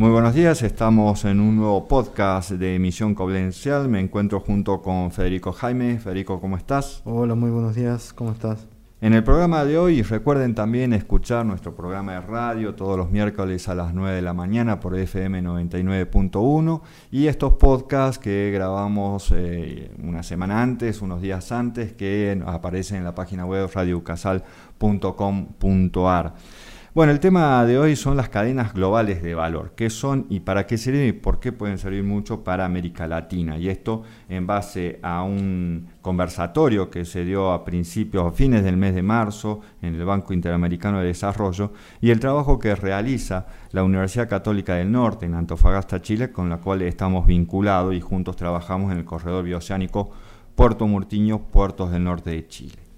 Muy buenos días, estamos en un nuevo podcast de Emisión Coblencial. Me encuentro junto con Federico Jaime. Federico, ¿cómo estás? Hola, muy buenos días, ¿cómo estás? En el programa de hoy recuerden también escuchar nuestro programa de radio todos los miércoles a las 9 de la mañana por FM 99.1 y estos podcasts que grabamos eh, una semana antes, unos días antes, que aparecen en la página web radiocasal.com.ar. Bueno, el tema de hoy son las cadenas globales de valor. ¿Qué son y para qué sirven y por qué pueden servir mucho para América Latina? Y esto en base a un conversatorio que se dio a principios o fines del mes de marzo en el Banco Interamericano de Desarrollo y el trabajo que realiza la Universidad Católica del Norte en Antofagasta, Chile, con la cual estamos vinculados y juntos trabajamos en el corredor bioceánico Puerto Murtiño, Puertos del Norte de Chile.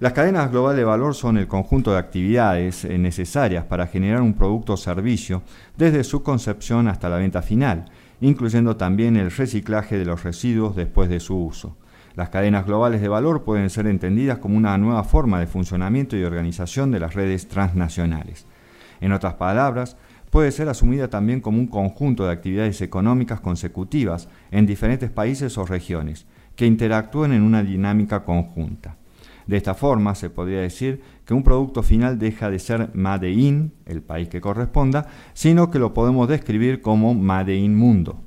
Las cadenas globales de valor son el conjunto de actividades eh, necesarias para generar un producto o servicio desde su concepción hasta la venta final, incluyendo también el reciclaje de los residuos después de su uso. Las cadenas globales de valor pueden ser entendidas como una nueva forma de funcionamiento y organización de las redes transnacionales. En otras palabras, puede ser asumida también como un conjunto de actividades económicas consecutivas en diferentes países o regiones, que interactúen en una dinámica conjunta. De esta forma, se podría decir que un producto final deja de ser Made in, el país que corresponda, sino que lo podemos describir como Made in Mundo.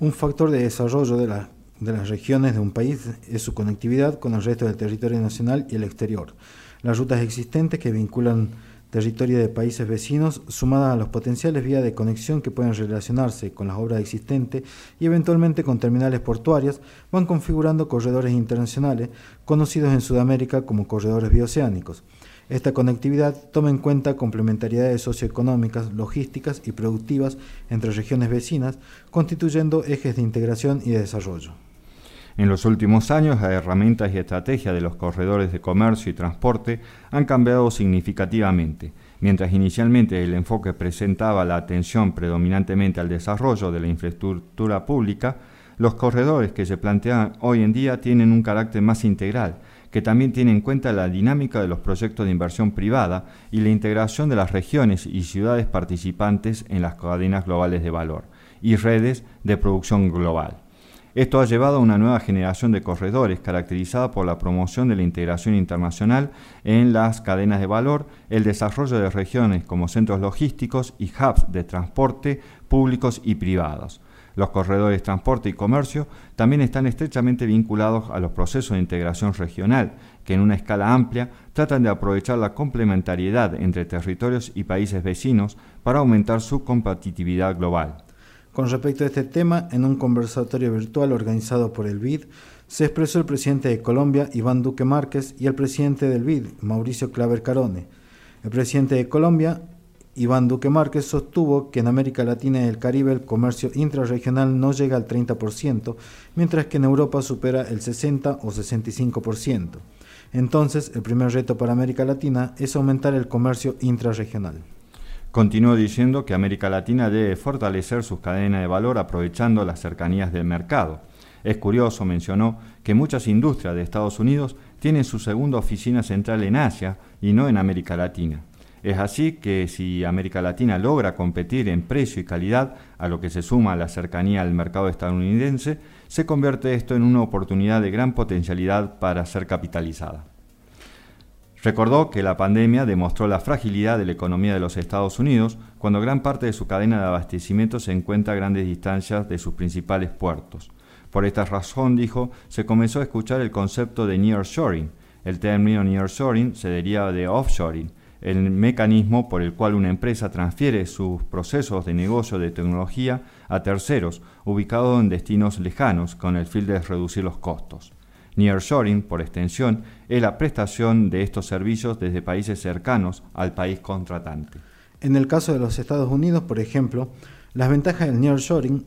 Un factor de desarrollo de, de las regiones de un país es su conectividad con el resto del territorio nacional y el exterior. Las rutas existentes que vinculan territorio de países vecinos, sumada a los potenciales vías de conexión que pueden relacionarse con las obras existentes y eventualmente con terminales portuarias, van configurando corredores internacionales conocidos en Sudamérica como corredores bioceánicos. Esta conectividad toma en cuenta complementariedades socioeconómicas, logísticas y productivas entre regiones vecinas, constituyendo ejes de integración y de desarrollo. En los últimos años, las herramientas y estrategias de los corredores de comercio y transporte han cambiado significativamente. Mientras inicialmente el enfoque presentaba la atención predominantemente al desarrollo de la infraestructura pública, los corredores que se plantean hoy en día tienen un carácter más integral, que también tiene en cuenta la dinámica de los proyectos de inversión privada y la integración de las regiones y ciudades participantes en las cadenas globales de valor y redes de producción global. Esto ha llevado a una nueva generación de corredores caracterizada por la promoción de la integración internacional en las cadenas de valor, el desarrollo de regiones como centros logísticos y hubs de transporte públicos y privados. Los corredores transporte y comercio también están estrechamente vinculados a los procesos de integración regional, que en una escala amplia tratan de aprovechar la complementariedad entre territorios y países vecinos para aumentar su competitividad global. Con respecto a este tema, en un conversatorio virtual organizado por el BID, se expresó el presidente de Colombia, Iván Duque Márquez, y el presidente del BID, Mauricio Claver Carone. El presidente de Colombia, Iván Duque Márquez, sostuvo que en América Latina y el Caribe el comercio intrarregional no llega al 30%, mientras que en Europa supera el 60 o 65%. Entonces, el primer reto para América Latina es aumentar el comercio intrarregional. Continuó diciendo que América Latina debe fortalecer sus cadenas de valor aprovechando las cercanías del mercado. Es curioso, mencionó, que muchas industrias de Estados Unidos tienen su segunda oficina central en Asia y no en América Latina. Es así que si América Latina logra competir en precio y calidad, a lo que se suma la cercanía al mercado estadounidense, se convierte esto en una oportunidad de gran potencialidad para ser capitalizada. Recordó que la pandemia demostró la fragilidad de la economía de los Estados Unidos cuando gran parte de su cadena de abastecimiento se encuentra a grandes distancias de sus principales puertos. Por esta razón, dijo, se comenzó a escuchar el concepto de nearshoring. El término nearshoring se deriva de offshoring, el mecanismo por el cual una empresa transfiere sus procesos de negocio de tecnología a terceros ubicados en destinos lejanos con el fin de reducir los costos. Nearshoring, por extensión, es la prestación de estos servicios desde países cercanos al país contratante. En el caso de los Estados Unidos, por ejemplo, las ventajas del nearshoring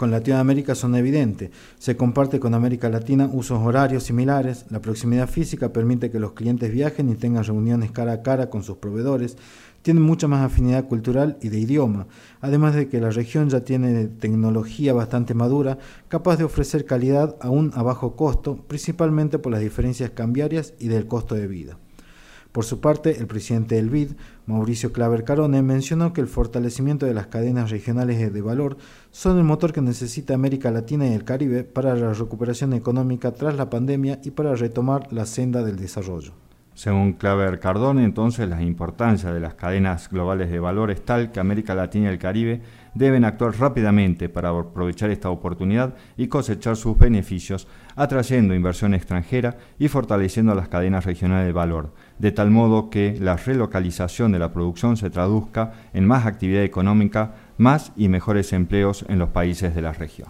con Latinoamérica son evidentes. Se comparte con América Latina usos horarios similares, la proximidad física permite que los clientes viajen y tengan reuniones cara a cara con sus proveedores, tienen mucha más afinidad cultural y de idioma, además de que la región ya tiene tecnología bastante madura, capaz de ofrecer calidad aún a bajo costo, principalmente por las diferencias cambiarias y del costo de vida. Por su parte, el presidente del BID, Mauricio Claver Carone, mencionó que el fortalecimiento de las cadenas regionales de valor son el motor que necesita América Latina y el Caribe para la recuperación económica tras la pandemia y para retomar la senda del desarrollo. Según Claver Cardone, entonces la importancia de las cadenas globales de valor es tal que América Latina y el Caribe deben actuar rápidamente para aprovechar esta oportunidad y cosechar sus beneficios, atrayendo inversión extranjera y fortaleciendo las cadenas regionales de valor, de tal modo que la relocalización de la producción se traduzca en más actividad económica, más y mejores empleos en los países de la región.